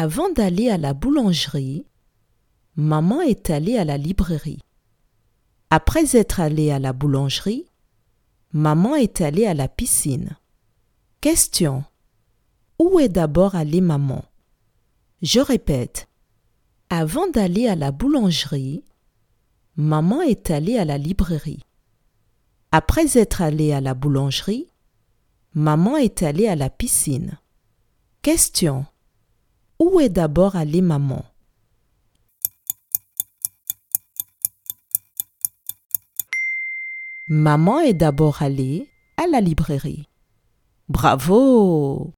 Avant d'aller à la boulangerie, maman est allée à la librairie. Après être allée à la boulangerie, maman est allée à la piscine. Question. Où est d'abord allée maman? Je répète. Avant d'aller à la boulangerie, maman est allée à la librairie. Après être allée à la boulangerie, maman est allée à la piscine. Question. Où est d'abord allée maman? Maman est d'abord allée à la librairie. Bravo